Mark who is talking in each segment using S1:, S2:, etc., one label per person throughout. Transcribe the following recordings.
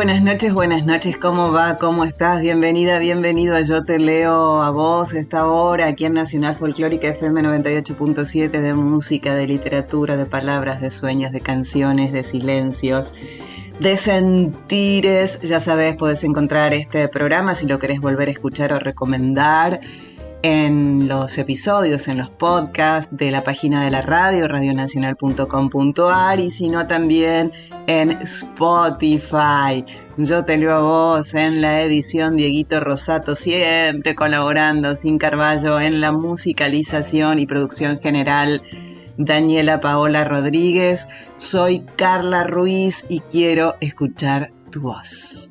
S1: Buenas noches, buenas noches, ¿cómo va? ¿Cómo estás? Bienvenida, bienvenido a Yo Te Leo a vos esta hora aquí en Nacional Folclórica FM 98.7 de música, de literatura, de palabras, de sueños, de canciones, de silencios, de sentires. Ya sabes, puedes encontrar este programa si lo querés volver a escuchar o recomendar en los episodios, en los podcasts de la página de la radio, radionacional.com.ar y si no también en Spotify. Yo te leo a vos en la edición Dieguito Rosato, siempre colaborando sin Carballo en la musicalización y producción general. Daniela Paola Rodríguez, soy Carla Ruiz y quiero escuchar tu voz.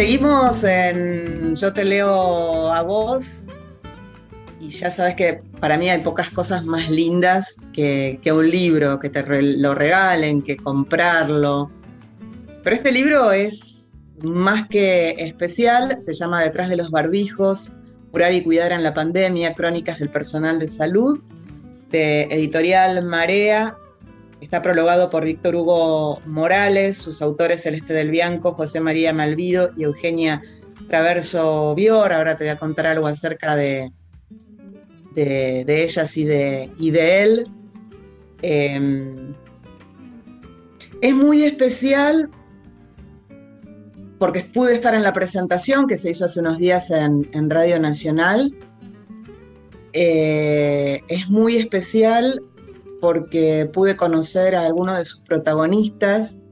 S1: seguimos en Yo te leo a vos. Y ya sabes que para mí hay pocas cosas más lindas que, que un libro, que te lo regalen, que comprarlo. Pero este libro es más que especial, se llama Detrás de los barbijos, curar y cuidar en la pandemia, crónicas del personal de salud, de editorial Marea, Está prologado por Víctor Hugo Morales, sus autores Celeste del Bianco, José María Malvido y Eugenia Traverso Bior. Ahora te voy a contar algo acerca de, de, de ellas y de, y de él. Eh, es muy especial porque pude estar en la presentación que se hizo hace unos días en, en Radio Nacional. Eh, es muy especial porque pude conocer a algunos de sus protagonistas.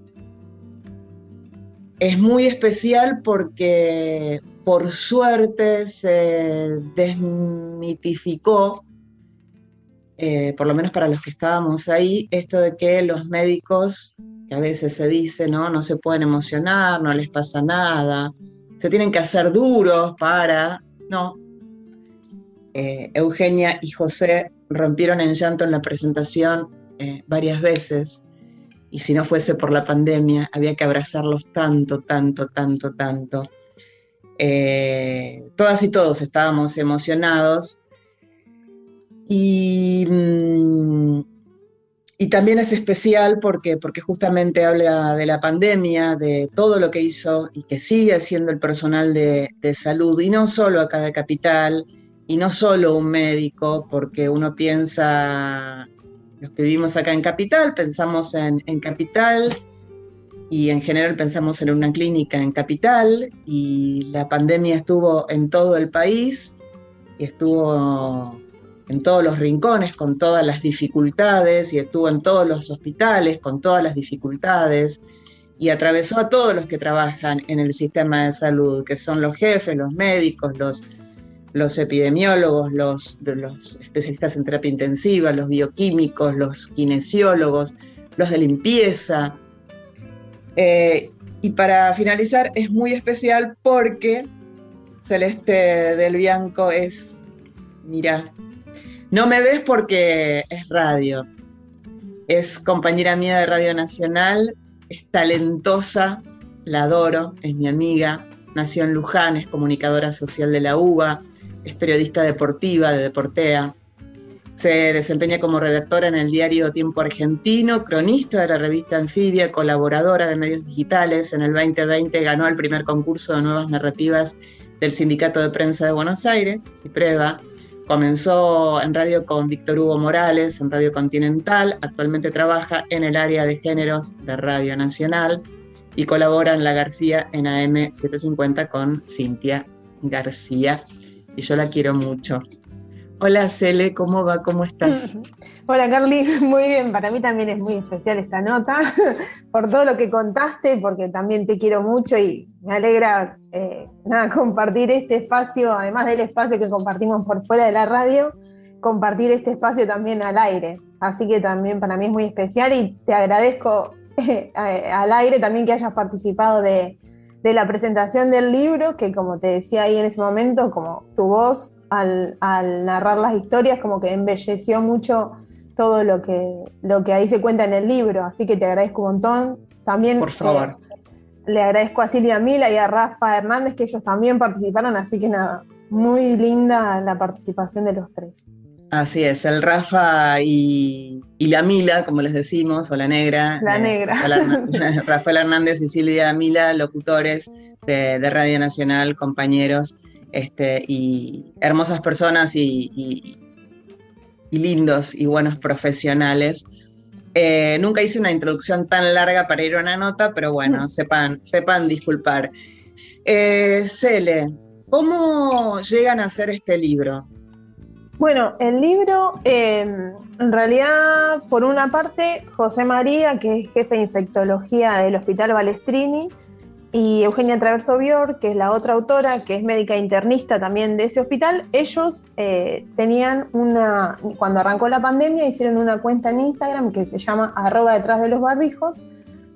S1: Es muy especial porque por suerte se desmitificó, eh, por lo menos para los que estábamos ahí, esto de que los médicos, que a veces se dice, ¿no? No se pueden emocionar, no les pasa nada, se tienen que hacer duros para... No. Eh, Eugenia y José rompieron en llanto en la presentación eh, varias veces y si no fuese por la pandemia había que abrazarlos tanto, tanto, tanto, tanto. Eh, todas y todos estábamos emocionados y, mm, y también es especial porque, porque justamente habla de la pandemia, de todo lo que hizo y que sigue haciendo el personal de, de salud y no solo acá de Capital, y no solo un médico, porque uno piensa, los que vivimos acá en Capital, pensamos en, en Capital y en general pensamos en una clínica en Capital y la pandemia estuvo en todo el país y estuvo en todos los rincones con todas las dificultades y estuvo en todos los hospitales con todas las dificultades y atravesó a todos los que trabajan en el sistema de salud, que son los jefes, los médicos, los, los epidemiólogos, los, especialistas en terapia intensiva, los bioquímicos, los kinesiólogos, los de limpieza. Eh, y para finalizar, es muy especial porque Celeste del Bianco es, mira, no me ves porque es radio. Es compañera mía de Radio Nacional, es talentosa, la adoro, es mi amiga, nació en Luján, es comunicadora social de la UBA, es periodista deportiva de Deportea. Se desempeña como redactora en el diario Tiempo Argentino, cronista de la revista Anfibia, colaboradora de medios digitales. En el 2020 ganó el primer concurso de nuevas narrativas del Sindicato de Prensa de Buenos Aires, CIPREVA, Comenzó en radio con Víctor Hugo Morales, en Radio Continental. Actualmente trabaja en el área de géneros de Radio Nacional y colabora en La García en AM 750 con Cintia García. Y yo la quiero mucho. Hola Cele, ¿cómo va? ¿Cómo estás?
S2: Hola Carly, muy bien. Para mí también es muy especial esta nota, por todo lo que contaste, porque también te quiero mucho y me alegra eh, nada, compartir este espacio, además del espacio que compartimos por fuera de la radio, compartir este espacio también al aire. Así que también para mí es muy especial y te agradezco eh, al aire también que hayas participado de, de la presentación del libro, que como te decía ahí en ese momento, como tu voz al, narrar las historias, como que embelleció mucho todo lo que, lo que ahí se cuenta en el libro. Así que te agradezco un montón. También
S1: Por favor.
S2: Eh, le agradezco a Silvia Mila y a Rafa Hernández, que ellos también participaron, así que nada, muy linda la participación de los tres.
S1: Así es, el Rafa y, la Mila, como les decimos, o la negra.
S2: La eh, negra.
S1: Rafael Hernández y Silvia Mila, locutores de, de Radio Nacional, compañeros este, y hermosas personas y, lindos y buenos profesionales. Eh, nunca hice una introducción tan larga para ir a una nota, pero bueno, mm. sepan, sepan disculpar. Eh, Cele, ¿cómo llegan a hacer este libro?
S2: Bueno, el libro, em, en realidad, por una parte, José María, que es jefe de infectología del Hospital Balestrini, y Eugenia Traverso Bior, que es la otra autora, que es médica internista también de ese hospital, ellos eh, tenían una, cuando arrancó la pandemia, hicieron una cuenta en Instagram que se llama arroba detrás de los barbijos,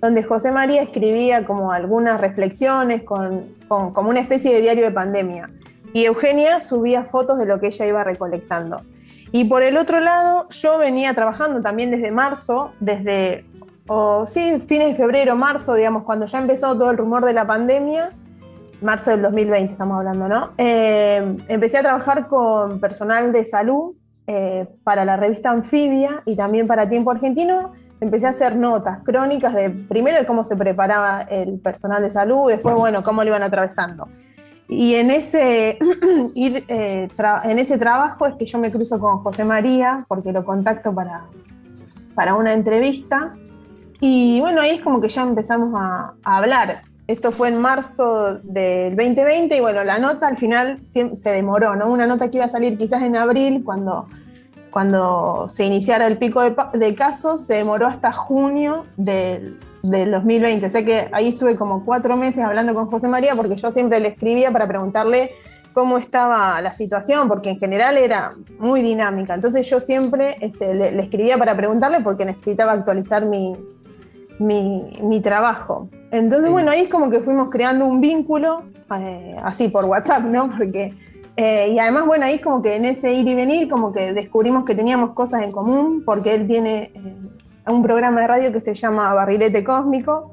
S2: donde José María escribía como algunas reflexiones con, como una especie de diario de pandemia. Y Eugenia subía fotos de lo que ella iba recolectando. Y por el otro lado, yo venía trabajando también desde marzo, desde o sí, fines de febrero, marzo, digamos, cuando ya empezó todo el rumor de la pandemia, marzo del 2020 estamos hablando, ¿no? Eh, empecé a trabajar con personal de salud eh, para la revista Anfibia y también para Tiempo Argentino. Empecé a hacer notas crónicas de primero de cómo se preparaba el personal de salud, después, bueno, cómo lo iban atravesando. Y en ese, ir, eh, en ese trabajo es que yo me cruzo con José María, porque lo contacto para, para una entrevista. Y bueno, ahí es como que ya empezamos a, hablar. Esto fue en marzo del 2020 y bueno, la nota al final se demoró, ¿no? Una nota que iba a salir quizás en abril cuando, cuando se iniciara el pico de, casos, se demoró hasta junio del, del 2020. O sea que ahí estuve como cuatro meses hablando con José María porque yo siempre le escribía para preguntarle cómo estaba la situación, porque en general era muy dinámica. Entonces yo siempre este, le, escribía para preguntarle porque necesitaba actualizar mi, mi, trabajo. Entonces, bueno, ahí es como que fuimos creando un vínculo, eh, así por WhatsApp, ¿no? Porque, eh, y además, bueno, ahí como que en ese ir y venir, como que descubrimos que teníamos cosas en común, porque él tiene eh, un programa de radio que se llama Barrilete Cósmico,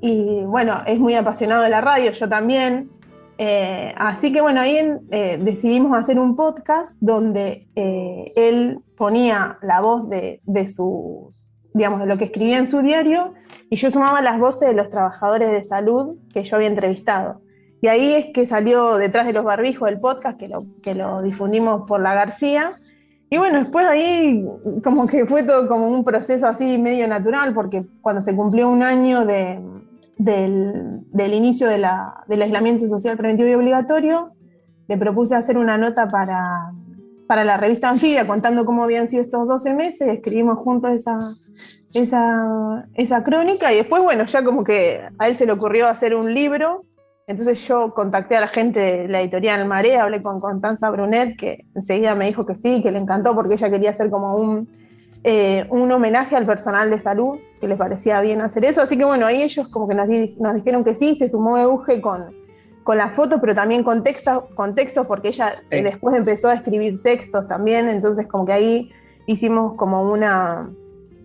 S2: y bueno, es muy apasionado de la radio, yo también. así que bueno, ahí decidimos hacer un podcast donde él ponía la voz de, de sus digamos, de lo que escribía en su diario, y yo sumaba las voces de los trabajadores de salud que yo había entrevistado. Y ahí es que salió detrás de los barbijos el podcast, que lo, que lo difundimos por la García. Y bueno, después ahí como que fue todo como un proceso así medio natural, porque cuando se cumplió un año de, del, del, inicio de la, del aislamiento social preventivo y obligatorio, le propuse hacer una nota para, para la revista Anfibia contando cómo habían sido estos 12 meses, escribimos juntos esa, esa, esa crónica y después, bueno, ya como que a él se le ocurrió hacer un libro entonces yo contacté a la gente de la editorial Marea, hablé con Constanza Brunet, que enseguida me dijo que sí, que le encantó porque ella quería hacer como un, eh, un homenaje al personal de salud, que les parecía bien hacer eso. Así que bueno, ahí ellos como que nos, dijeron que sí, se sumó Euge con, con la foto, pero también con, con textos, porque ella después empezó a escribir textos también, entonces como que ahí hicimos como una,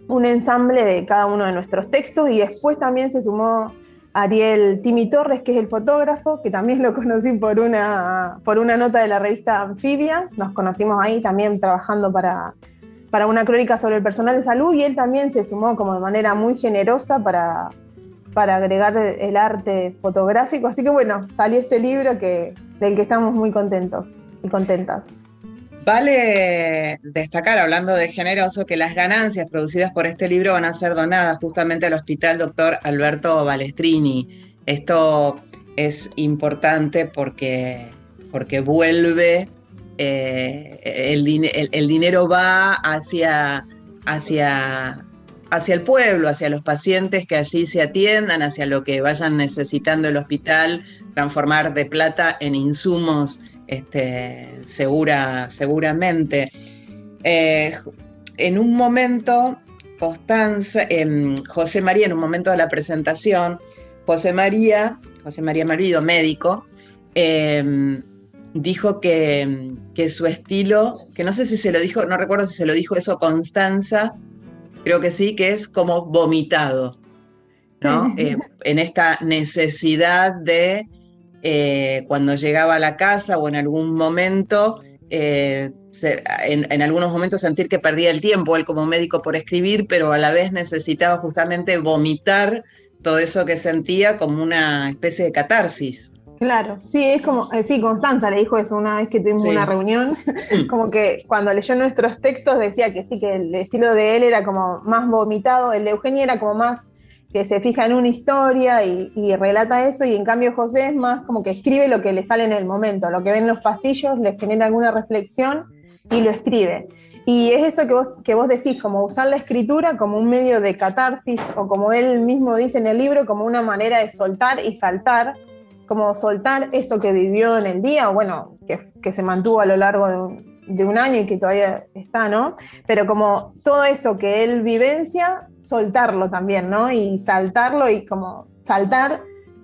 S2: un ensamble de cada uno de nuestros textos y después también se sumó Ariel Timi Torres, que es el fotógrafo, que también lo conocí por una, por una nota de la revista Anfibia. Nos conocimos ahí también trabajando para, para una crónica sobre el personal de salud y él también se sumó como de manera muy generosa para, para agregar el arte fotográfico. Así que bueno, salió este libro que, del que estamos muy contentos y contentas.
S1: Vale destacar, hablando de generoso, que las ganancias producidas por este libro van a ser donadas justamente al Hospital Doctor Alberto Balestrini. Esto es importante porque, porque vuelve, eh, el, dinero va hacia, hacia, hacia el pueblo, hacia los pacientes que allí se atiendan, hacia lo que vayan necesitando el hospital, transformar de plata en insumos este, segura, seguramente. Eh, en un momento, Constanza, em, José María, en un momento de la presentación, José María, José María Marido, médico, em, dijo que, que, su estilo, que no sé si se lo dijo, no recuerdo si se lo dijo eso Constanza, creo que sí, que es como vomitado, ¿no? Eh, en esta necesidad de eh, cuando llegaba a la casa o en algún momento, eh, en, algunos momentos sentir que perdía el tiempo, él como médico por escribir, pero a la vez necesitaba justamente vomitar todo eso que sentía como una especie de catarsis.
S2: Claro, sí, es como, eh, sí, Constanza le dijo eso una vez que tuvimos una reunión, como que cuando leyó nuestros textos decía que sí, que el estilo de él era como más vomitado, el de Eugenia era como más que se fija en una historia y, relata eso, y en cambio José es más como que escribe lo que le sale en el momento, lo que ve en los pasillos, le genera alguna reflexión y lo escribe. Y es eso que vos, que vos decís, como usar la escritura como un medio de catarsis, o como él mismo dice en el libro, como una manera de soltar y saltar, como soltar eso que vivió en el día, o bueno, que, que se mantuvo a lo largo de un, de un año y que todavía está, ¿no? Pero como todo eso que él vivencia, soltarlo también, ¿no? Y saltarlo y como saltar,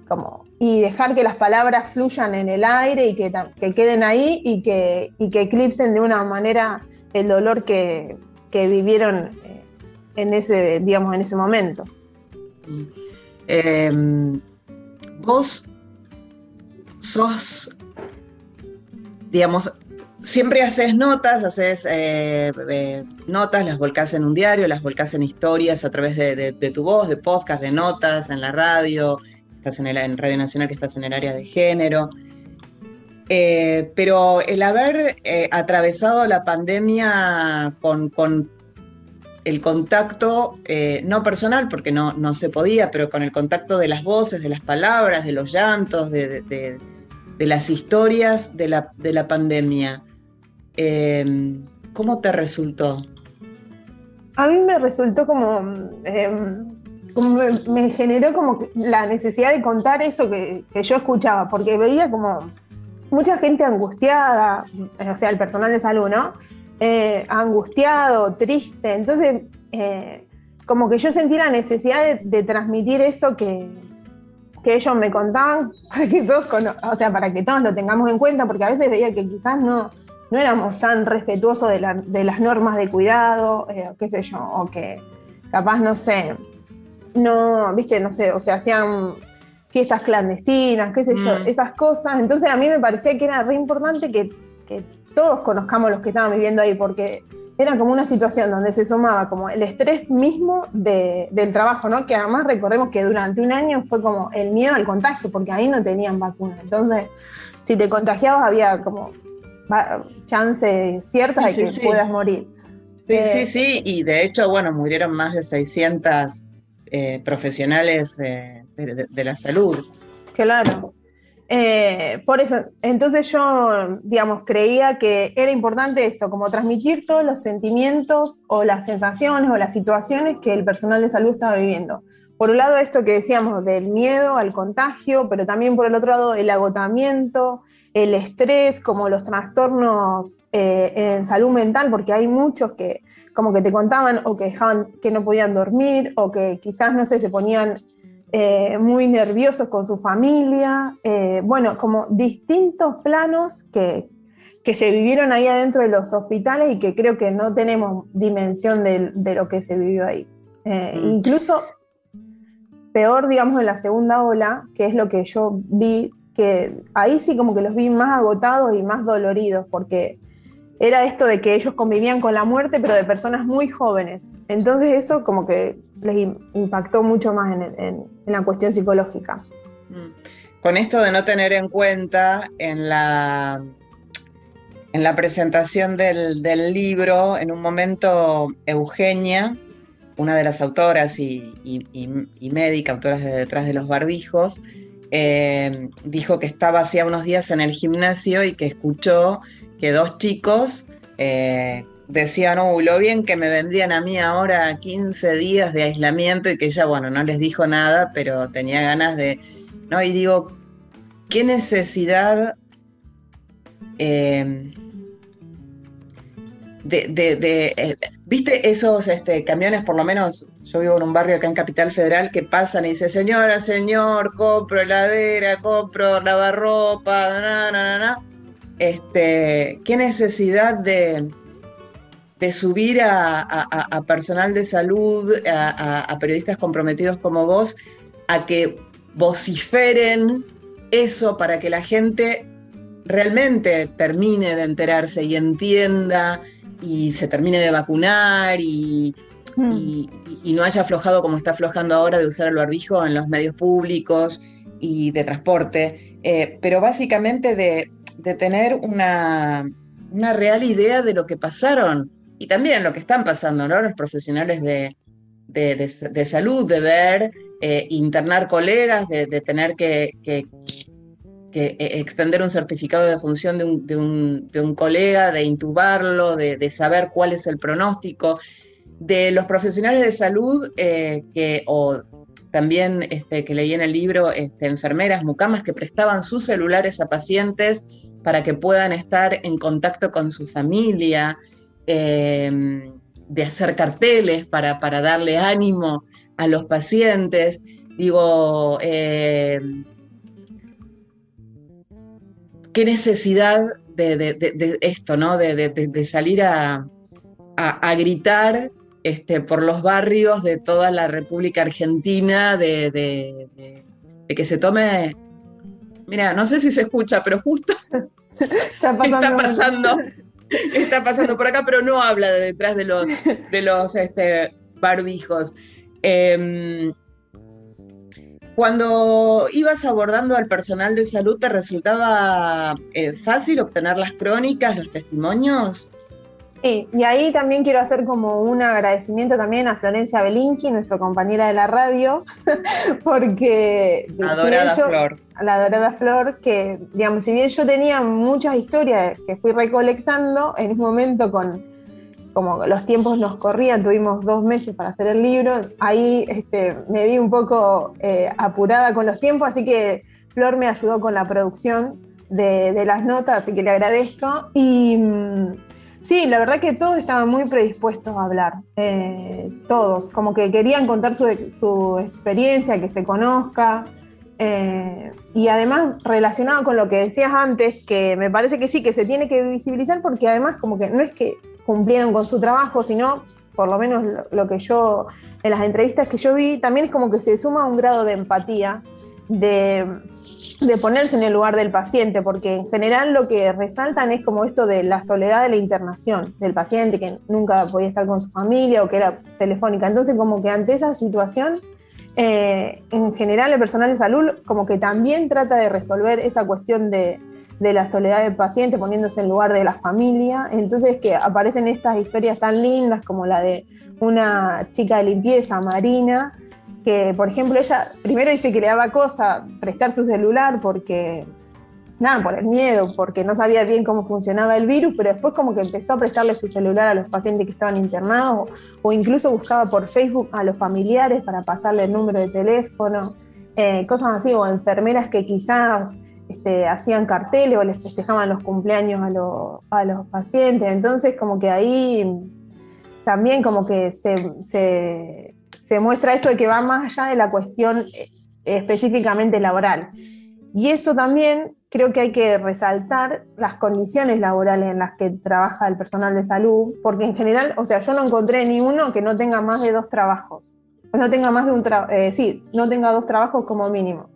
S2: como, y dejar que las palabras fluyan en el aire y que, que queden ahí y que, y que eclipsen de una manera el dolor que, que vivieron eh, en ese, digamos, en ese momento.
S1: Em, vos sos, digamos, siempre haces notas, haces eh, eh, notas, las volcás en un diario, las volcás en historias a través de, tu voz, de podcast, de notas, en la radio, estás en, el, en Radio Nacional que estás en el área de género. Eh, pero el haber atravesado la pandemia con, el contacto, no personal, porque no, no se podía, pero con el contacto de las voces, de las palabras, de los llantos, de, las historias de la, de la pandemia. Em, ¿Cómo te resultó?
S2: A mí me resultó como, em, me, generó como la necesidad de contar eso que, yo escuchaba, porque veía como mucha gente angustiada, o sea, el personal de salud, ¿no? Eh, angustiado, triste, entonces eh, como que yo sentí la necesidad de, transmitir eso que, que ellos me contaban para que todos, o sea, para que todos lo tengamos en cuenta, porque a veces veía que quizás no, no éramos tan respetuosos de, las normas de cuidado, eh, qué sé yo, o que capaz, no sé, no, viste, no sé, o sea, hacían fiestas clandestinas, qué sé yo, mm. esas cosas. Entonces a mí me parecía que era re importante que, todos conozcamos los que estaban viviendo ahí, porque era como una situación donde se sumaba como el estrés mismo del trabajo, ¿no? Que además recordemos que durante un año fue como el miedo al contagio, porque ahí no tenían vacuna. Entonces, si te contagiabas había como chances ciertas de que puedas morir.
S1: Sí, sí, eh, sí, y de hecho, bueno, murieron más de 600 eh, profesionales eh, de, la salud.
S2: Claro. Por eso, entonces yo, digamos, creía que era importante eso, como transmitir todos los sentimientos o las sensaciones o las situaciones que el personal de salud estaba viviendo. Por un lado, esto que decíamos del miedo al contagio, pero también por el otro lado, el agotamiento, el estrés, como los trastornos eh, en salud mental, porque hay muchos que como que te contaban o que dejaban que no podían dormir o que quizás, no sé, se ponían eh, muy nerviosos con su familia, eh, bueno, como distintos planos que, que, se vivieron ahí adentro de los hospitales y que creo que no tenemos dimensión de, lo que se vivió ahí. Mm. Incluso peor, digamos, en la segunda ola, que es lo que yo vi, que ahí sí como que los vi más agotados y más doloridos, porque era esto de que ellos convivían con la muerte, pero de personas muy jóvenes. Entonces eso como que les impactó mucho más en, la cuestión psicológica.
S1: Mm. Con esto de no tener en cuenta en la, en la presentación del, libro, en un momento Eugenia, una de las autoras y, médica, autoras de Detrás de los Barbijos, eh, dijo que estaba hacía unos días en el gimnasio y que escuchó que dos chicos eh, decían, uy, lo bien que me vendrían a mí ahora 15 días de aislamiento y que ella, bueno, no les dijo nada, pero tenía ganas de, ¿no? Y digo, ¿qué necesidad eh, eh, viste esos este, camiones, por lo menos yo vivo en un barrio acá en Capital Federal, que pasan y dice, señora, señor, compro heladera, compro lavarropa, na, na, na, este, qué necesidad de subir a, personal de salud, a, periodistas comprometidos como vos, a que vociferen eso para que la gente realmente termine de enterarse y entienda y se termine de vacunar y, mm. no haya aflojado como está aflojando ahora de usar el barbijo en los medios públicos y de transporte, eh, pero básicamente de, de tener una, real idea de lo que pasaron y también lo que están pasando, ¿no? Los profesionales de, de, salud, de ver, eh, internar colegas, de, tener que, que, eh, extender un certificado de función de un, colega, de intubarlo, de, saber cuál es el pronóstico, de los profesionales de salud eh, que, o también este, que leí en el libro, este, enfermeras, mucamas que prestaban sus celulares a pacientes para que puedan estar en contacto con su familia, eh, de hacer carteles para, darle ánimo a los pacientes. Digo, eh, qué necesidad de, esto, ¿no? De, salir a, gritar este, por los barrios de toda la República Argentina, de, que se tome Mira, no sé si se escucha, pero justo está pasando. está pasando, por acá, pero no habla de detrás de los, de los este, barbijos. Em, cuando ibas abordando al personal de salud, ¿te resultaba eh, fácil obtener las crónicas, los testimonios?
S2: Sí, y ahí también quiero hacer como un agradecimiento también a Florencia Belinki, nuestra compañera de la radio, porque...
S1: La dorada flor.
S2: La dorada flor, que, digamos, si bien yo tenía muchas historias que fui recolectando, en un momento con, como los tiempos nos corrían, tuvimos dos meses para hacer el libro, ahí este, me vi un poco eh, apurada con los tiempos, así que Flor me ayudó con la producción de, las notas, así que le agradezco. Y mm, Sí, la verdad que todos estaban muy predispuestos a hablar, eh, todos, como que querían contar su, experiencia, que se conozca, eh, y además relacionado con lo que decías antes, que me parece que sí, que se tiene que visibilizar porque además como que no es que cumplieron con su trabajo, sino por lo menos lo, que yo, en las entrevistas que yo vi, también es como que se suma un grado de empatía de, ponerse en el lugar del paciente, porque en general lo que resaltan es como esto de la soledad de la internación del paciente, que nunca podía estar con su familia o que era telefónica. Entonces, como que ante esa situación, eh, en general el personal de salud como que también trata de resolver esa cuestión de, de la soledad del paciente, poniéndose en lugar de la familia. Entonces que aparecen estas historias tan lindas como la de una chica de limpieza, Marina, que por ejemplo ella primero dice que le daba cosa prestar su celular porque, nada, por el miedo, porque no sabía bien cómo funcionaba el virus, pero después como que empezó a prestarle su celular a los pacientes que estaban internados o, incluso buscaba por Facebook a los familiares para pasarle el número de teléfono, eh, cosas así, o enfermeras que quizás este, hacían carteles o les festejaban los cumpleaños a, los pacientes. Entonces, como que ahí también como que se, muestra esto de que va más allá de la cuestión eh, específicamente laboral. Y eso también creo que hay que resaltar las condiciones laborales en las que trabaja el personal de salud, porque en general, o sea, yo no encontré ni uno que no tenga más de dos trabajos. No tenga más de un trabajo, eh, sí, no tenga dos trabajos como mínimo.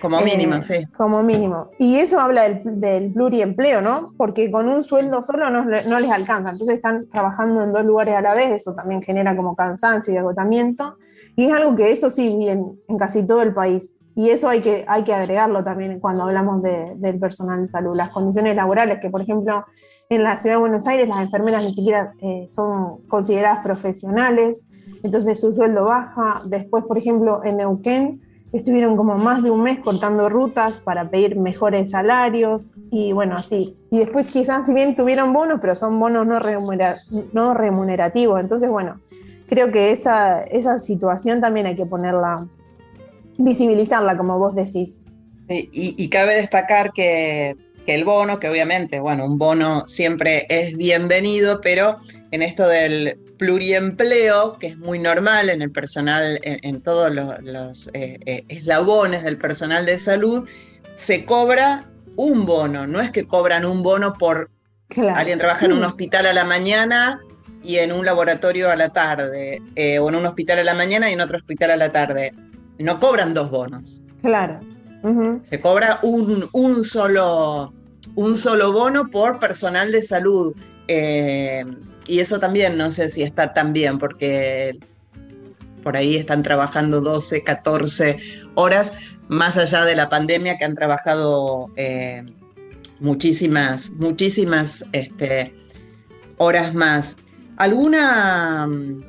S1: Como, mínimo, eh, sí.
S2: Como mínimo. Y eso habla del, pluriempleo, ¿no? Porque con un sueldo solo no, les alcanza. Entonces están trabajando en dos lugares a la vez, eso también genera como cansancio y agotamiento. Y es algo que eso sí, en, en casi todo el país. Y eso hay que, hay que agregarlo también cuando hablamos del personal de salud. Las condiciones laborales, que por ejemplo en la ciudad de Buenos Aires las enfermeras ni siquiera eh, son consideradas profesionales, entonces su sueldo baja. Después, por ejemplo, en Neuquén, estuvieron como más de un mes cortando rutas para pedir mejores salarios y bueno, así. Y después quizás si bien tuvieron bonos, pero son bonos no, no remunerativos. Entonces, bueno, creo que esa, esa situación también hay que ponerla, visibilizarla, como vos decís.
S1: y, cabe destacar que, que el bono, que obviamente, bueno, un bono siempre es bienvenido, pero en esto del pluriempleo, que es muy normal en el personal, en, todos los, eh, eh, eslabones del personal de salud, se cobra un bono, no es que cobran un bono por alguien trabaja en un hospital a la mañana y en un laboratorio a la tarde, eh, o en un hospital a la mañana y en otro hospital a la tarde. No cobran dos bonos.
S2: Claro.
S1: Se cobra un, un, solo, un solo bono por personal de salud y eso también no sé si está tan bien, porque por ahí están trabajando 12, 14 horas, más allá de la pandemia, que han trabajado eh, muchísimas, muchísimas este, horas más. ¿Alguna mm,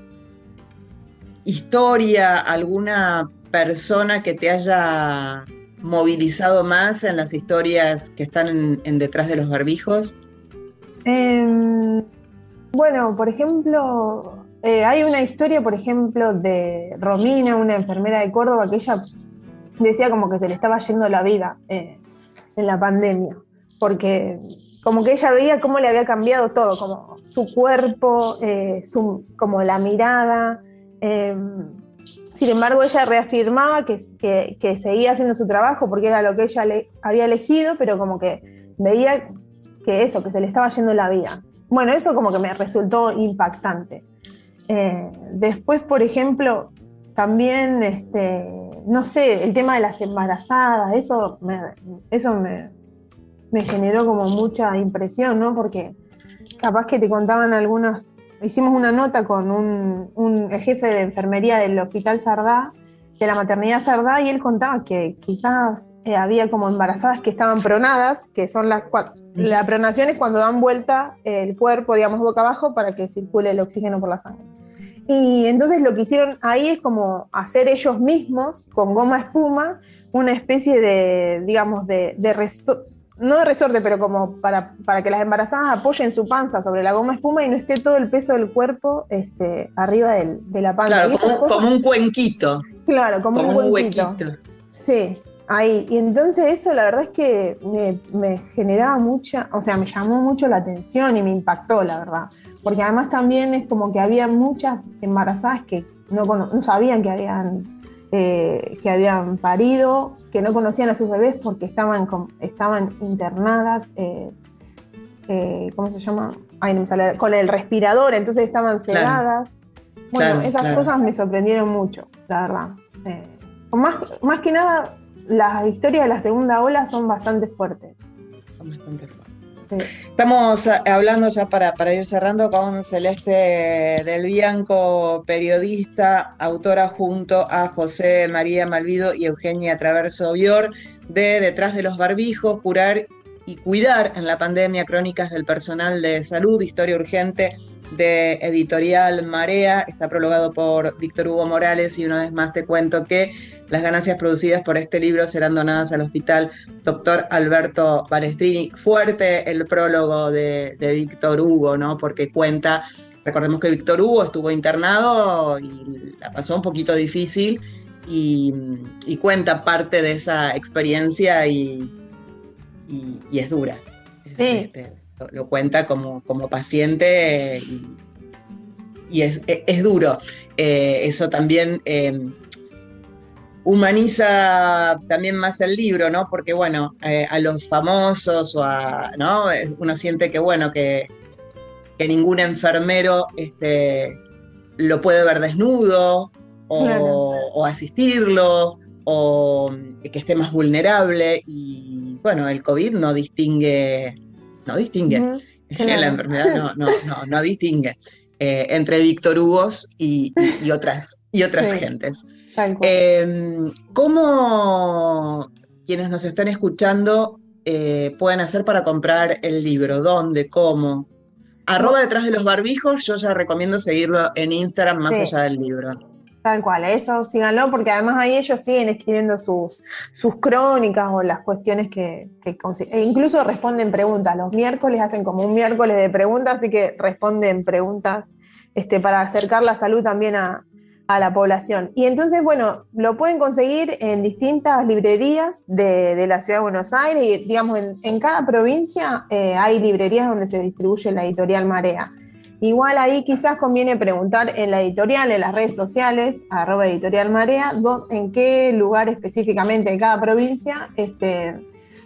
S1: historia, alguna persona que te haya movilizado más en las historias que están en, detrás de los barbijos?
S2: Em, bueno, por ejemplo, eh, hay una historia, por ejemplo, de Romina, una enfermera de Córdoba, que ella decía como que se le estaba yendo la vida eh, en la pandemia, porque como que ella veía cómo le había cambiado todo, como su cuerpo, eh, como la mirada. Sin embargo, ella reafirmaba que, que, seguía haciendo su trabajo porque era lo que ella había elegido, pero como que veía que eso, que se le estaba yendo la vida. Bueno, eso como que me resultó impactante. Eh, después, por ejemplo, también, este, no sé, el tema de las embarazadas, eso me, eso me, generó como mucha impresión, ¿no? Porque capaz que te contaban algunas, hicimos una nota con un, jefe de enfermería del Hospital Sardá, de la maternidad Sardá, y él contaba que quizás eh, había como embarazadas que estaban pronadas, que son las cuatro la pronación es cuando dan vuelta el cuerpo, digamos, boca abajo para que circule el oxígeno por la sangre. Y entonces lo que hicieron ahí es como hacer ellos mismos, con goma espuma, una especie de, digamos, de, no de resorte, pero como para, para, que las embarazadas apoyen su panza sobre la goma espuma y no esté todo el peso del cuerpo este, arriba de la panza.
S1: Claro, como, un cuenquito.
S2: Claro, como, un, huequito. Sí, ahí. Y entonces eso la verdad es que me, generaba mucha, o sea, me llamó mucho la atención y me impactó, la verdad. Porque además también es como que había muchas embarazadas que no, no sabían que habían, eh, que habían parido, que no conocían a sus bebés porque estaban, estaban internadas, eh, eh, ¿cómo se llama? con el respirador, entonces estaban sedadas. Bueno, esas cosas me sorprendieron mucho, la verdad. más, más que nada las historias de la segunda ola son bastante fuertes.
S1: Son bastante fuertes. Estamos eh, hablando ya para, para, ir cerrando con Celeste del Bianco, periodista, autora junto a José María Malvido y Eugenia Traverso Bior de Detrás de los Barbijos, curar y cuidar en la pandemia, crónicas del personal de salud, historia urgente de editorial Marea, está prologado por Víctor Hugo Morales y una vez más te cuento que las ganancias producidas por este libro serán donadas al hospital Dr. Alberto Balestrini. Fuerte el prólogo de, Víctor Hugo, ¿no? Porque cuenta, recordemos que Víctor Hugo estuvo internado y la pasó un poquito difícil y, cuenta parte de esa experiencia y, es dura.
S2: Sí. Este,
S1: lo, cuenta como, como paciente y, es, duro. Eh, eso también em, humaniza también más el libro, ¿no? Porque, bueno, eh, a los famosos o a, ¿no? Uno siente que, bueno, que, que ningún enfermero este, lo puede ver desnudo o, asistirlo o que esté más vulnerable y, bueno, el COVID no distingue no distingue. La enfermedad no, distingue eh, entre Víctor Hugos y, otras, y otras gentes. Em, ¿Cómo quienes nos están escuchando eh, pueden hacer para comprar el libro? ¿Dónde? ¿Cómo? Arroba detrás de los barbijos, yo ya recomiendo seguirlo en Instagram más allá del libro.
S2: Tal cual, eso síganlo, porque además ahí ellos siguen escribiendo sus, sus crónicas o las cuestiones que, que e incluso responden preguntas. Los miércoles hacen como un miércoles de preguntas, así que responden preguntas este, para acercar la salud también a, la población. Y entonces, bueno, lo pueden conseguir en distintas librerías de, la ciudad de Buenos Aires y, digamos, en, cada provincia eh, hay librerías donde se distribuye la editorial Marea. Igual ahí quizás conviene preguntar en la editorial, en las redes sociales, arroba editorial Marea, en qué lugar específicamente de cada provincia este,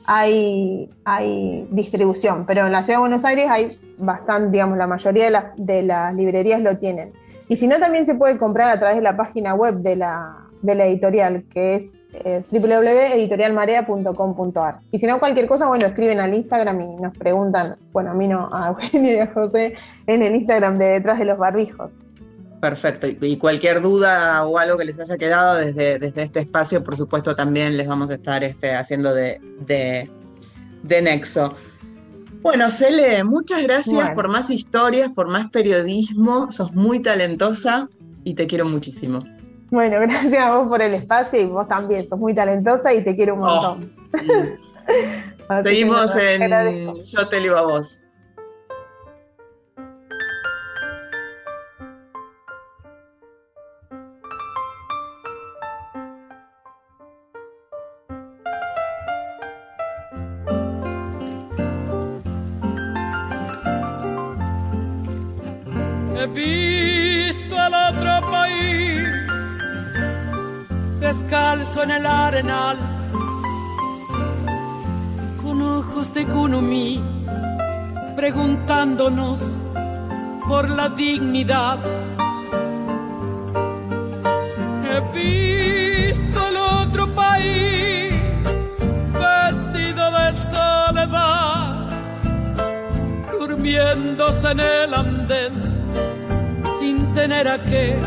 S2: hay, hay distribución. Pero en la ciudad de Buenos Aires hay bastante, digamos, la mayoría de, de las librerías lo tienen. Y si no, también se puede comprar a través de la página web de la, de la editorial, que es eh, www.editorialmarea.com.ar. Y si no, cualquier cosa, bueno, escriben al Instagram y nos preguntan, bueno, a mí no, a Eugenio y a José, en el Instagram de Detrás de los Barbijos.
S1: Perfecto. Y cualquier duda o algo que les haya quedado desde, desde este espacio, por supuesto, también les vamos a estar este, haciendo de, de, nexo. Bueno, Cele, muchas gracias por más historias, por más periodismo. Sos muy talentosa y te quiero muchísimo.
S2: Bueno, gracias a vos por el espacio y vos también, sos muy talentosa y te quiero un oh. montón.
S1: Seguimos en Yo te libo a vos.
S3: En el arenal, con ojos de Kunumi, preguntándonos por la dignidad. He visto el otro país vestido de soledad, durmiéndose en el andén, sin tener a qué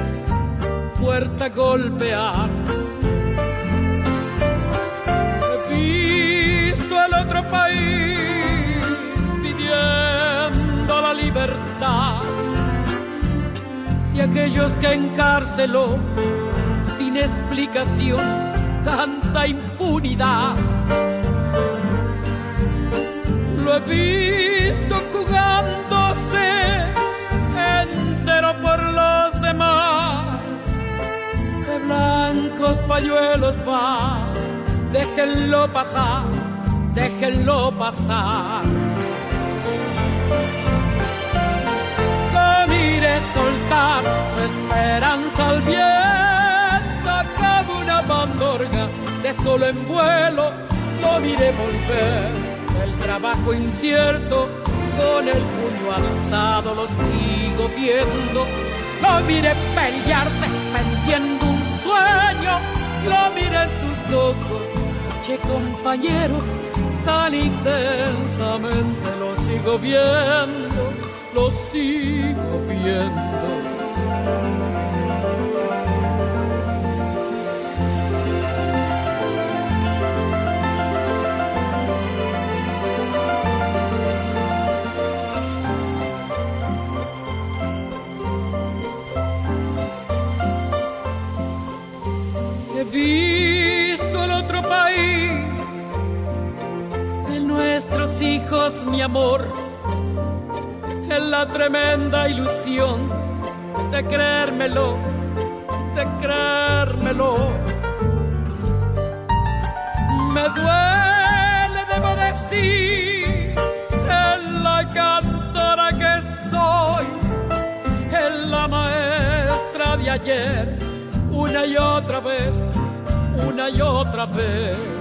S3: puerta golpear país pidiendo la libertad y aquellos que encarceló sin explicación tanta impunidad. Lo he visto jugándose entero por los demás. De blancos pañuelos va, déjenlo pasar déjenlo pasar. Lo mire soltar su esperanza al viento como una bandorga de solo en vuelo. Lo mire volver el trabajo incierto con el puño alzado lo sigo viendo. Lo mire pelear defendiendo un sueño, lo mire en tus ojos che compañero, tan intensamente lo sigo viendo, lo sigo viendo. Mi amor, en la tremenda ilusión de creérmelo, de creérmelo. Me duele, debo decir, en la cantora que soy, en la maestra de ayer una y otra vez, una y otra vez.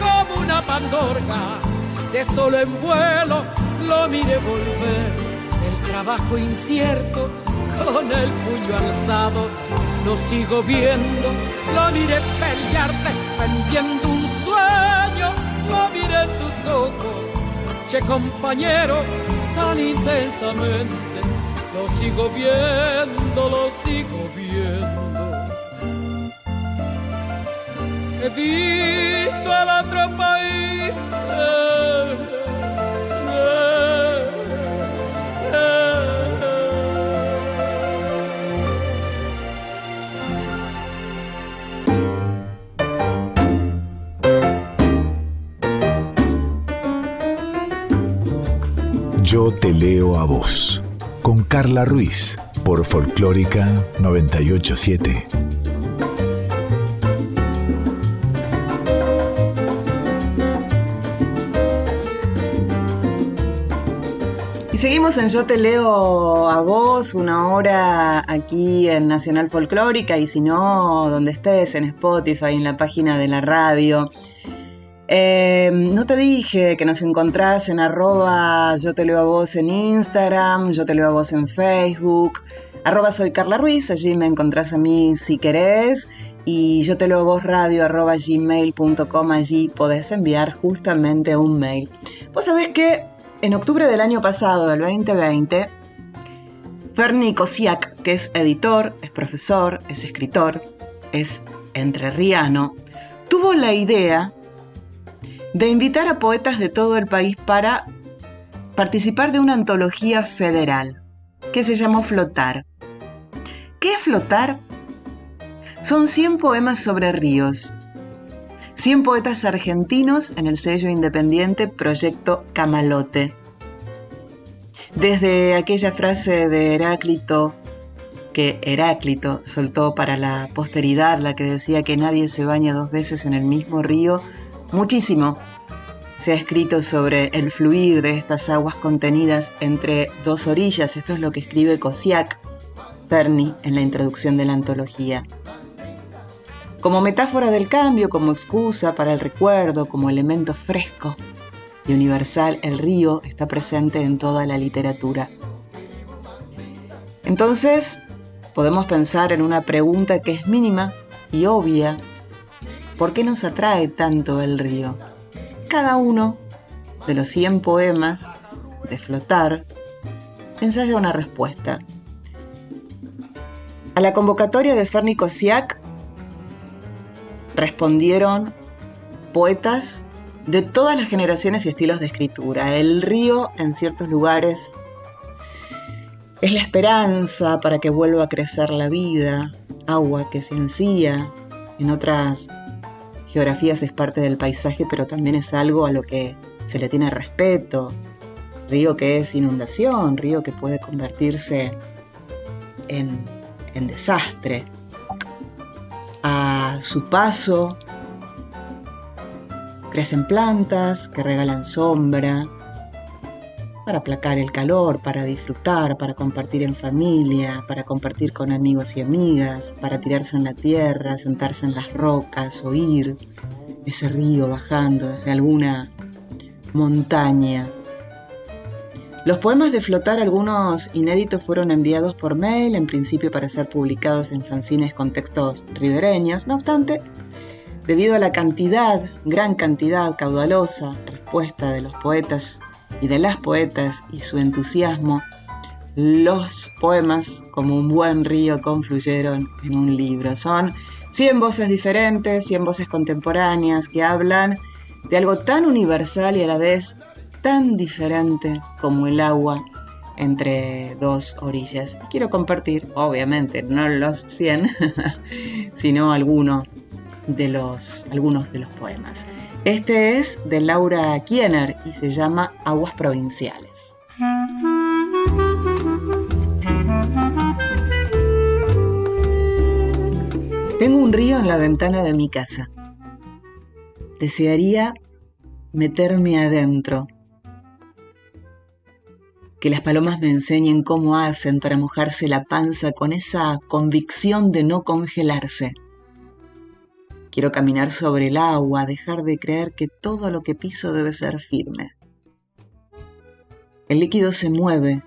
S3: Como una pandorga, de solo en vuelo lo miré volver, el trabajo incierto con el puño alzado, lo sigo viendo, lo miré pelear defendiendo un sueño, lo miré tus ojos che compañero, tan intensamente, lo sigo viendo, lo sigo viendo. He visto al otro país.
S4: Yo te leo a vos. Con Carla Ruiz. Por Folclórica 987.
S1: Seguimos en Yo Te Leo a Vos, una hora aquí en Nacional Folclórica y si no, donde estés, en Spotify, en la página de la radio. Eh, no te dije que nos encontrás en arroba Yo Te Leo a Vos en Instagram, Yo Te Leo a Vos en Facebook, arroba soy Carla Ruiz, allí me encontrás a mí si querés. Y yo te leo a vos radio gmail.com, allí podés enviar justamente un mail. Vos sabés que en octubre del año pasado, del 2020, Ferni Kosiak, que es editor, es profesor, es escritor, es entrerriano, tuvo la idea de invitar a poetas de todo el país para participar de una antología federal que se llamó Flotar. ¿Qué es Flotar? Son 100 poemas sobre ríos. 100 poetas argentinos en el sello independiente Proyecto Camalote. Desde aquella frase de Heráclito que Heráclito soltó para la posteridad, la que decía que nadie se baña dos veces en el mismo río, muchísimo se ha escrito sobre el fluir de estas aguas contenidas entre dos orillas. Esto es lo que escribe Cosiac, Ferni, en la introducción de la antología. Como metáfora del cambio, como excusa para el recuerdo, como elemento fresco y universal, el río está presente en toda la literatura. Entonces, podemos pensar en una pregunta que es mínima y obvia. ¿Por qué nos atrae tanto el río? Cada uno de los 100 poemas de Flotar ensaya una respuesta. A la convocatoria de Ferni Kosiak respondieron poetas de todas las generaciones y estilos de escritura. El río en ciertos lugares es la esperanza para que vuelva a crecer la vida, agua que se ansía, en otras geografías es parte del paisaje, pero también es algo a lo que se le tiene respeto. Río que es inundación, río que puede convertirse en, en desastre. A su paso crecen plantas que regalan sombra para aplacar el calor, para disfrutar, para compartir en familia, para compartir con amigos y amigas, para tirarse en la tierra, sentarse en las rocas, oír ese río bajando desde alguna montaña. Los poemas de Flotar, algunos inéditos, fueron enviados por mail, en principio para ser publicados en fanzines con textos ribereños. No obstante, debido a la cantidad, gran cantidad, caudalosa respuesta de los poetas y de las poetas y su entusiasmo, los poemas, como un buen río, confluyeron en un libro. Son 100 voces diferentes, 100 voces contemporáneas que hablan de algo tan universal y a la vez tan diferente como el agua entre dos orillas. Quiero compartir, obviamente, no los 100, sino alguno de los, algunos de los poemas. Este es de Laura Kiener y se llama Aguas Provinciales. Tengo un río en la ventana de mi casa. Desearía meterme adentro que las palomas me enseñen cómo hacen para mojarse la panza con esa convicción de no congelarse. Quiero caminar sobre el agua, dejar de creer que todo lo que piso debe ser firme. El líquido se mueve,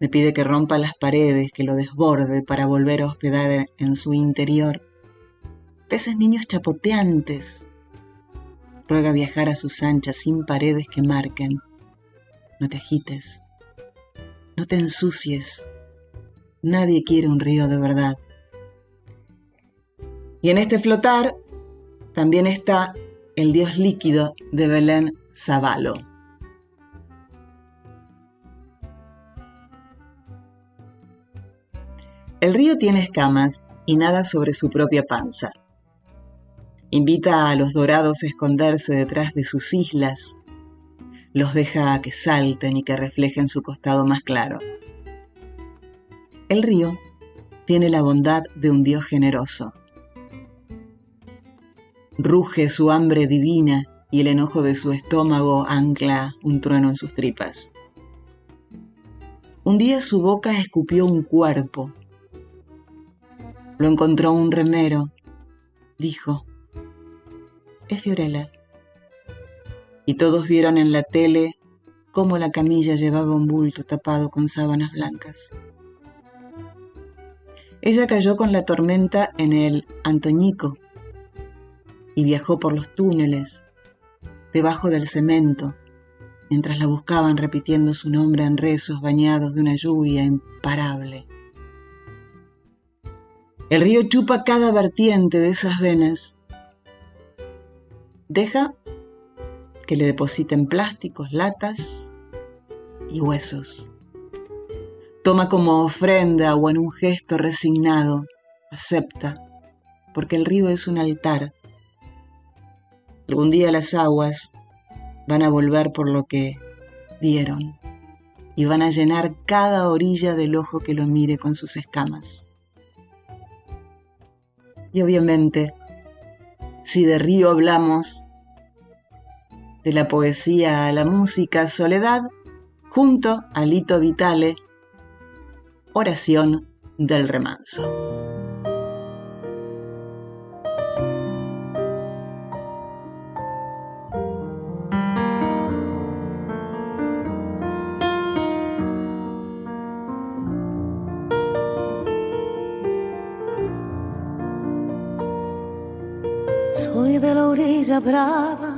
S1: me pide que rompa las paredes, que lo desborde para volver a hospedar en su interior. Peces niños chapoteantes. Ruega viajar a sus anchas sin paredes que marquen no te agites, no te ensucies. Nadie quiere un río de verdad. Y en este flotar también está el dios líquido de Belén Zavalo. El río tiene escamas y nada sobre su propia panza. Invita a los dorados a esconderse detrás de sus islas los deja que salten y que reflejen su costado más claro. El río tiene la bondad de un Dios generoso. Ruge su hambre divina y el enojo de su estómago ancla un trueno en sus tripas. Un día su boca escupió un cuerpo. Lo encontró un remero. Dijo, es Fiorella y todos vieron en la tele cómo la camilla llevaba un bulto tapado con sábanas blancas. Ella cayó con la tormenta en el Antoñico y viajó por los túneles, debajo del cemento, mientras la buscaban repitiendo su nombre en rezos bañados de una lluvia imparable. El río chupa cada vertiente de esas venas. Deja que le depositen plásticos, latas y huesos. Toma como ofrenda o en un gesto resignado, acepta, porque el río es un altar. Algún día las aguas van a volver por lo que dieron y van a llenar cada orilla del ojo que lo mire con sus escamas. Y obviamente, si de río hablamos, de la poesía a la música, Soledad, junto a Lito Vitale, Oración del Remanso.
S5: Soy de la orilla brava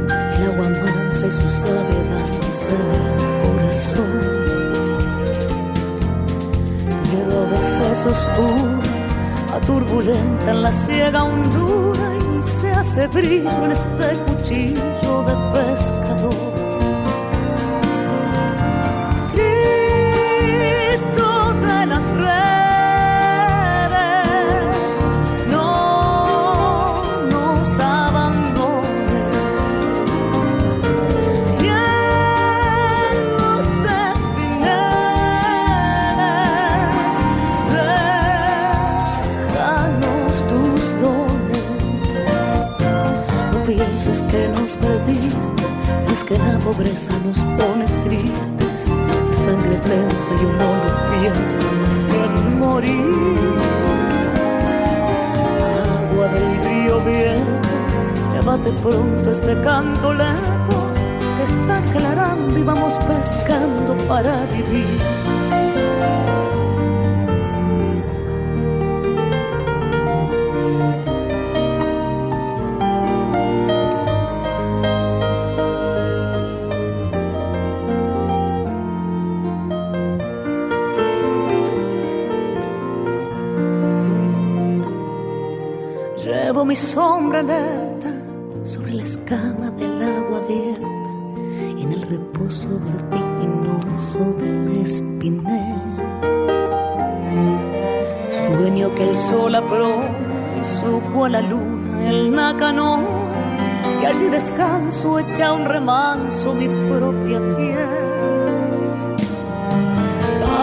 S5: agua mansa y su sabiedad en el corazón. Pero a veces oscura, turbulenta en la ciega hondura y se hace brillo en este cuchillo de pescador. Es que la pobreza nos pone tristes, sangre tensa y uno no piensa más que en morir. Agua del río bien, llévate pronto este canto lejos, que está aclarando y vamos pescando para vivir. Mi sombra alerta sobre la escama del agua abierta en el reposo vertiginoso del espinel. Sueño que el sol apró y supo a la luna el nácano y allí descanso echa un remanso mi propia piel.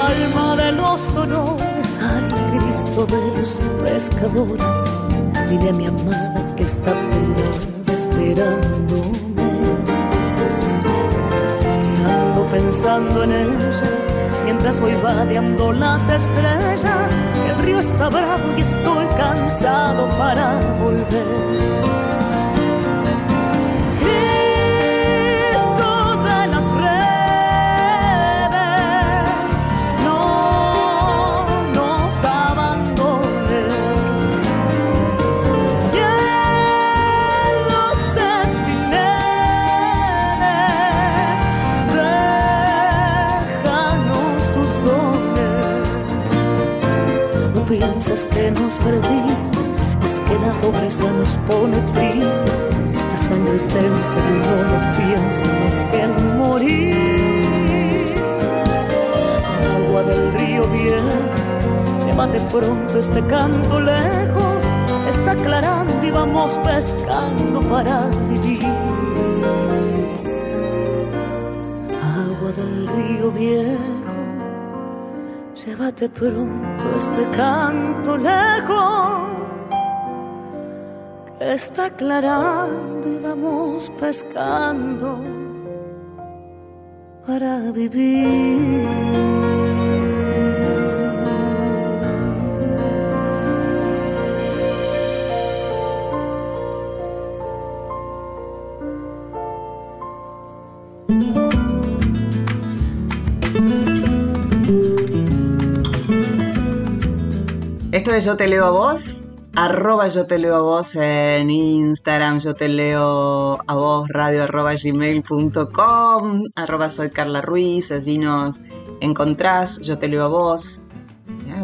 S5: Alma de los dolores, ay Cristo de los pescadores Dile a mi amada que está penada esperándome. Ando pensando en ella mientras voy vadeando las estrellas. El río está bravo y estoy cansado para volver. Nos perdiste, es que la pobreza nos pone tristes, la sangre tensa y no lo piensa más que en morir. Agua del río viejo, llévate pronto este canto lejos, está aclarando y vamos pescando para vivir. Agua del río viejo llévate pronto este canto lejos que está aclarando y vamos pescando para vivir.
S1: Yo Te Leo a Vos, arroba Yo Te Leo a Vos en Instagram, Yo Te Leo a Vos, radio arroba gmail.com, arroba soy Carla Ruiz, allí nos encontrás, Yo Te Leo a Vos.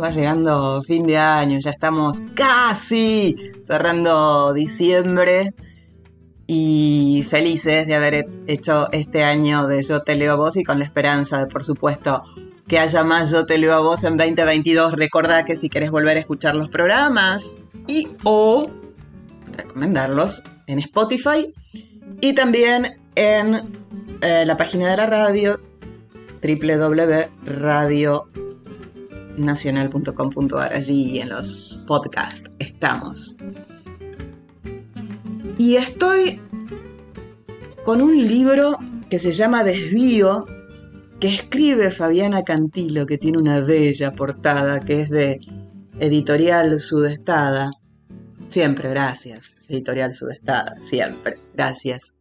S1: Va llegando fin de año, ya estamos casi cerrando diciembre y felices de haber hecho este año de Yo Te Leo a Vos y con la esperanza de, por supuesto, que haya más Yo Te Leo a Vos en 2022. Recordá que si querés volver a escuchar los programas y o recomendarlos en Spotify y también en eh, la página de la radio www.radionacional.com.ar. Allí en los podcasts estamos. Y estoy con un libro que se llama Desvío que escribe Fabiana Cantilo, que tiene una bella portada, que es de Editorial Sudestada. Siempre, gracias. Editorial Sudestada, siempre, gracias.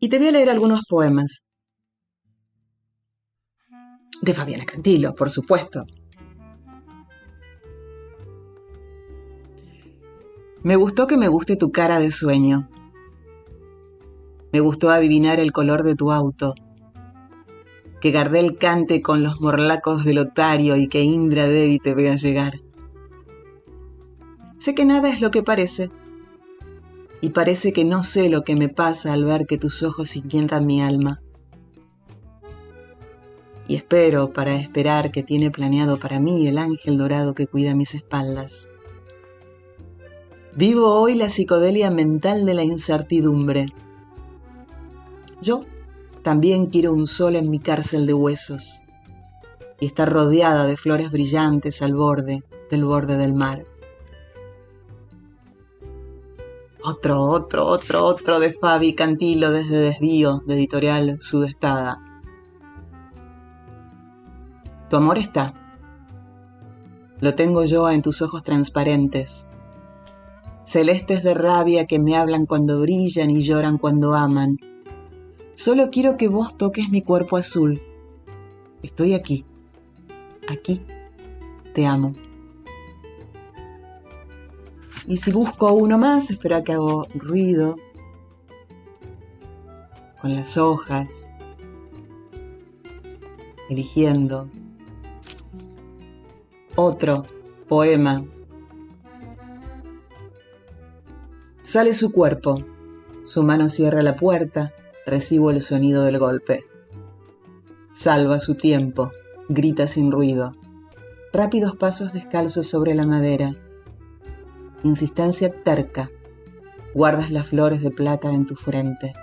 S1: Y te voy a leer algunos poemas. De Fabiana Cantilo, por supuesto. Me gustó que me guste tu cara de sueño. Me gustó adivinar el color de tu auto que Gardel cante con los morlacos del otario y que Indra Devi te vea llegar. Sé que nada es lo que parece, y parece que no sé lo que me pasa al ver que tus ojos inquietan mi alma. Y espero para esperar que tiene planeado para mí el ángel dorado que cuida mis espaldas. Vivo hoy la psicodelia mental de la incertidumbre. Yo también quiero un sol en mi cárcel de huesos y estar rodeada de flores brillantes al borde del borde del mar. Otro, otro, otro, otro de Fabi Cantilo desde Desvío, de editorial Sudestada. Tu amor está. Lo tengo yo en tus ojos transparentes, celestes de rabia que me hablan cuando brillan y lloran cuando aman. Solo quiero que vos toques mi cuerpo azul. Estoy aquí, aquí, te amo. Y si busco uno más, espera que hago ruido. Con las hojas, eligiendo. Otro poema. Sale su cuerpo, su mano cierra la puerta, recibo el sonido del golpe. Salva su tiempo, grita sin ruido. Rápidos pasos descalzos sobre la madera insistencia terca, guardas las flores de plata en tu frente.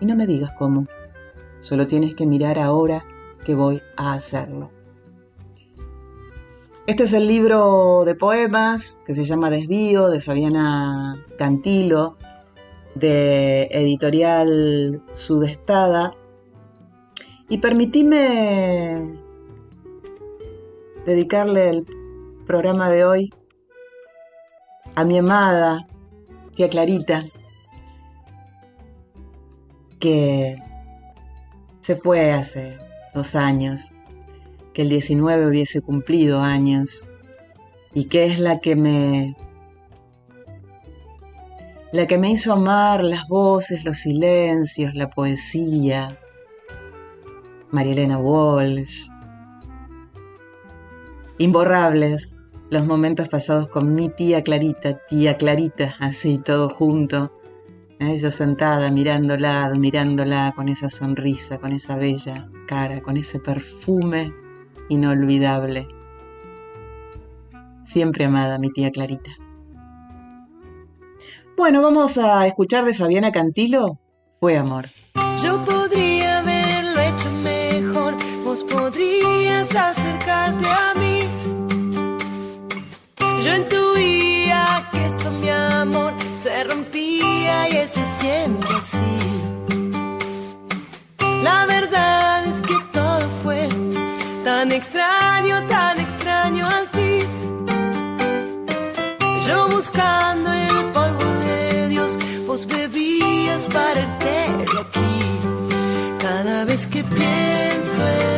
S1: Y no me digas cómo, solo tienes que mirar ahora que voy a hacerlo. Este es el libro de poemas que se llama Desvío de Fabiana Cantilo, de editorial Sudestada. Y permitime dedicarle el programa de hoy a mi amada tía Clarita, que se fue hace dos años, que el 19 hubiese cumplido años, y que es la que me la que me hizo amar las voces, los silencios, la poesía, María Elena Walsh, imborrables los momentos pasados con mi tía Clarita, tía Clarita, así todo junto, ¿eh? yo sentada mirándola, admirándola con esa sonrisa, con esa bella cara, con ese perfume inolvidable. Siempre amada mi tía Clarita. Bueno, vamos a escuchar de Fabiana Cantilo, Fue Amor.
S6: Yo podría haberlo hecho mejor, vos podrías acercarte a mí yo intuía que esto, mi amor, se rompía y estoy siendo así. La verdad es que todo fue tan extraño, pienso en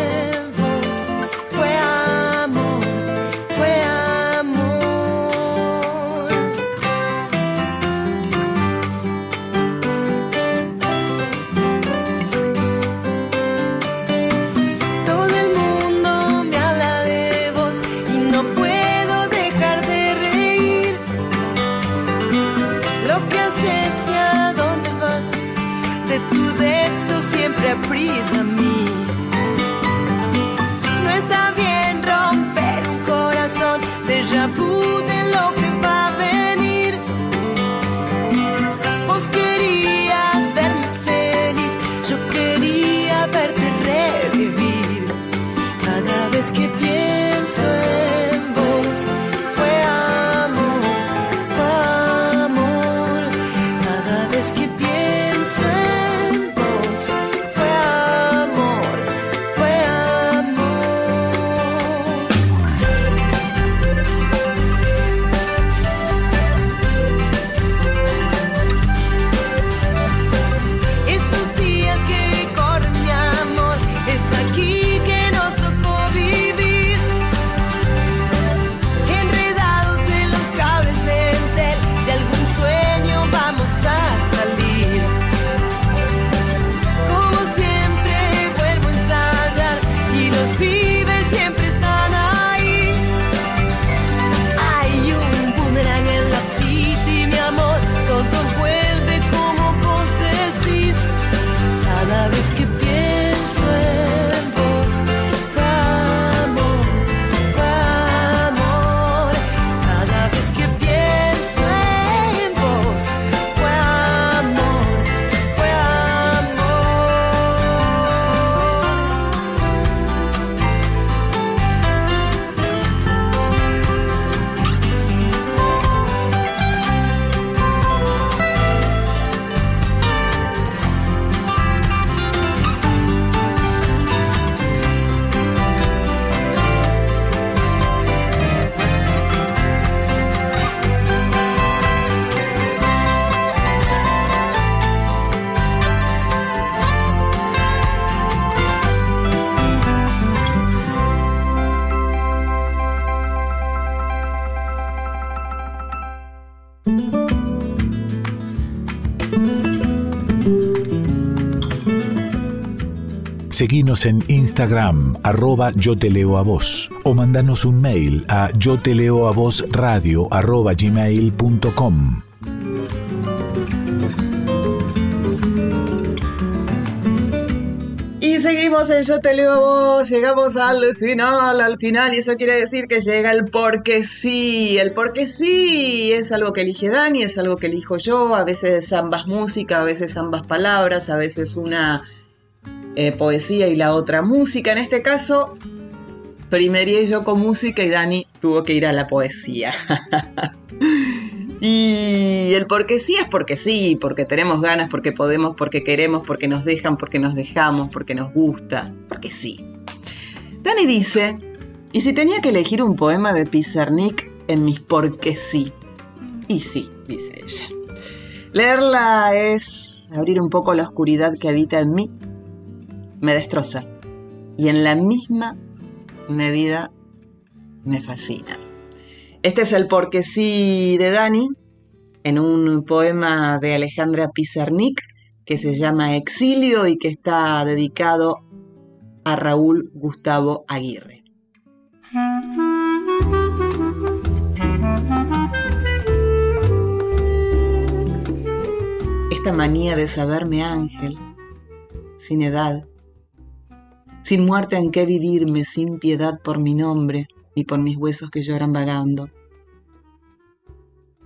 S4: Seguinos en Instagram, arroba yo te leo a vos, o mandanos un mail a yo te leo a vos radio arroba.
S1: Y seguimos en Yo te leo a vos, llegamos al final, al final, y eso quiere decir que llega el porque sí. El porque sí es algo que elige Dani, es algo que elijo yo, a veces ambas músicas, a veces ambas palabras, a veces una eh, poesía y la otra música. En este caso, primería yo con música y Dani tuvo que ir a la poesía. y el porque sí es porque sí, porque tenemos ganas, porque podemos, porque queremos, porque nos dejan, porque nos dejamos, porque nos gusta, porque sí. Dani dice, ¿y si tenía que elegir un poema de Pizarnik en mis porque sí? Y sí, dice ella. Leerla es abrir un poco la oscuridad que habita en mí me destroza y en la misma medida me fascina. Este es el porque sí de Dani en un poema de Alejandra Pizarnik que se llama Exilio y que está dedicado a Raúl Gustavo Aguirre. Esta manía de saberme ángel, sin edad, sin muerte en qué vivirme, sin piedad por mi nombre, ni por mis huesos que lloran vagando.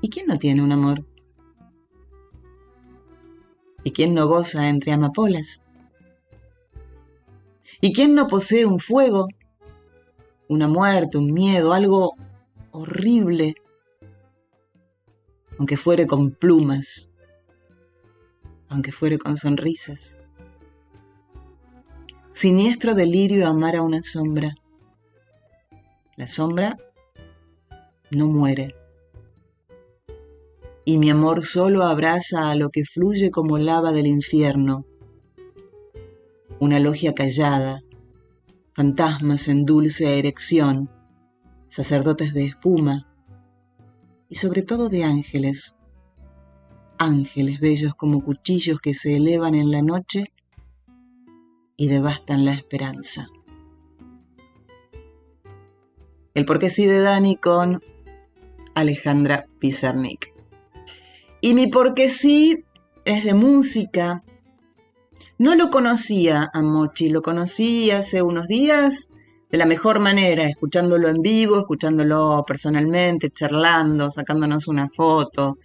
S1: ¿Y quién no tiene un amor? ¿Y quién no goza entre amapolas? ¿Y quién no posee un fuego, una muerte, un miedo, algo horrible, aunque fuere con plumas, aunque fuere con sonrisas? Siniestro delirio amar a una sombra. La sombra no muere. Y mi amor solo abraza a lo que fluye como lava del infierno. Una logia callada, fantasmas en dulce erección, sacerdotes de espuma y sobre todo de ángeles. Ángeles bellos como cuchillos que se elevan en la noche y devastan la esperanza. El porqué sí de Dani con Alejandra Pizarnik. Y mi porqué sí es de música. No lo conocía a Mochi, lo conocí hace unos días de la mejor manera, escuchándolo en vivo, escuchándolo personalmente, charlando, sacándonos una foto.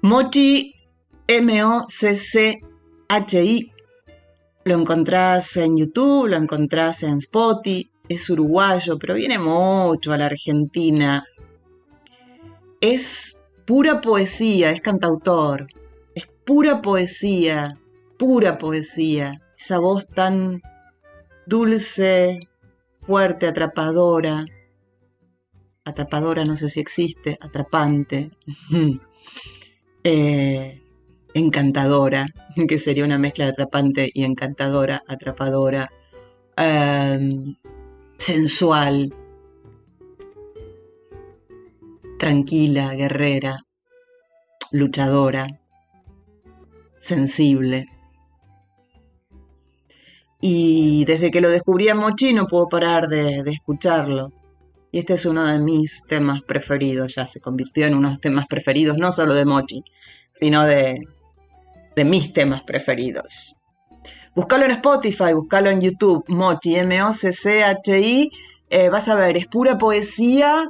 S1: Mochi, M-O-C-C-H-I, lo encontrás en YouTube, lo encontrás en Spotify, es uruguayo, pero viene mucho a la Argentina. Es pura poesía, es cantautor, es pura poesía, pura poesía. Esa voz tan dulce, fuerte, atrapadora. Atrapadora no sé si existe, atrapante. eh, encantadora, que sería una mezcla de atrapante y encantadora, atrapadora, em, sensual, tranquila, guerrera, luchadora, sensible. Y desde que lo descubrí a Mochi no puedo parar de, de escucharlo. Y este es uno de mis temas preferidos, ya se convirtió en unos temas preferidos, no solo de Mochi, sino de, de mis temas preferidos. Búscalo en Spotify, búscalo en YouTube, Mochi, M-O-C-C-H-I. Eh, vas a ver, es pura poesía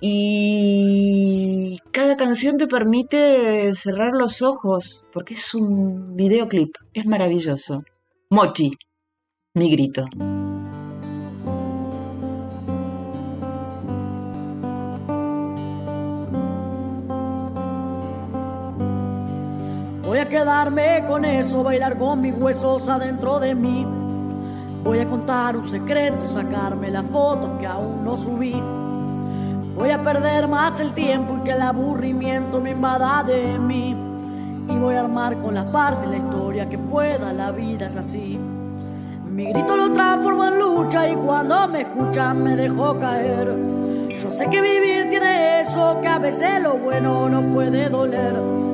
S1: y cada canción te permite cerrar los ojos porque es un videoclip, es maravilloso. Mochi, mi grito.
S7: Quedarme con eso, bailar con mis huesos adentro de mí. Voy a contar un secreto, sacarme la foto que aún no subí. Voy a perder más el tiempo y que el aburrimiento me invada de mí. Y voy a armar con las partes la historia que pueda, la vida es así. Mi grito lo transformo en lucha y cuando me escuchan me dejo caer. Yo sé que vivir tiene eso
S3: que a veces lo bueno no puede doler.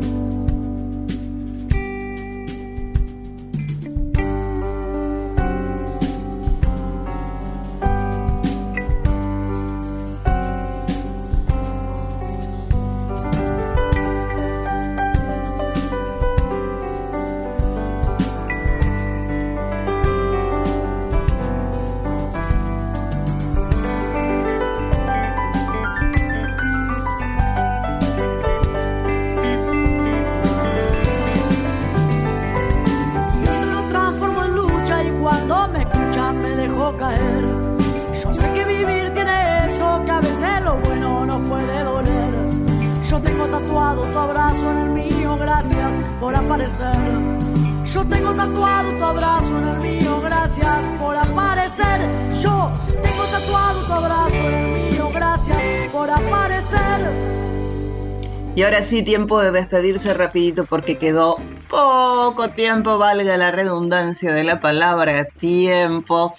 S1: Y ahora sí, tiempo de despedirse rapidito porque quedó poco tiempo, valga la redundancia de la palabra tiempo.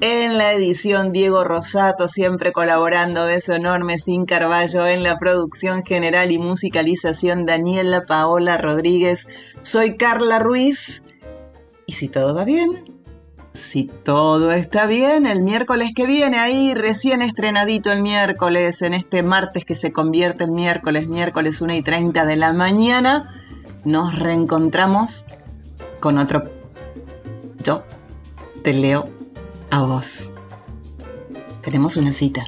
S1: En la edición Diego Rosato, siempre colaborando, beso enorme, sin Carballo, en la producción general y musicalización Daniela Paola Rodríguez. Soy Carla Ruiz. Y si todo va bien, si todo está bien, el miércoles que viene, ahí recién estrenadito el miércoles, en este martes que se convierte en miércoles, miércoles 1 y 30 de la mañana, nos reencontramos con otro... Yo te leo a vos. Tenemos una cita.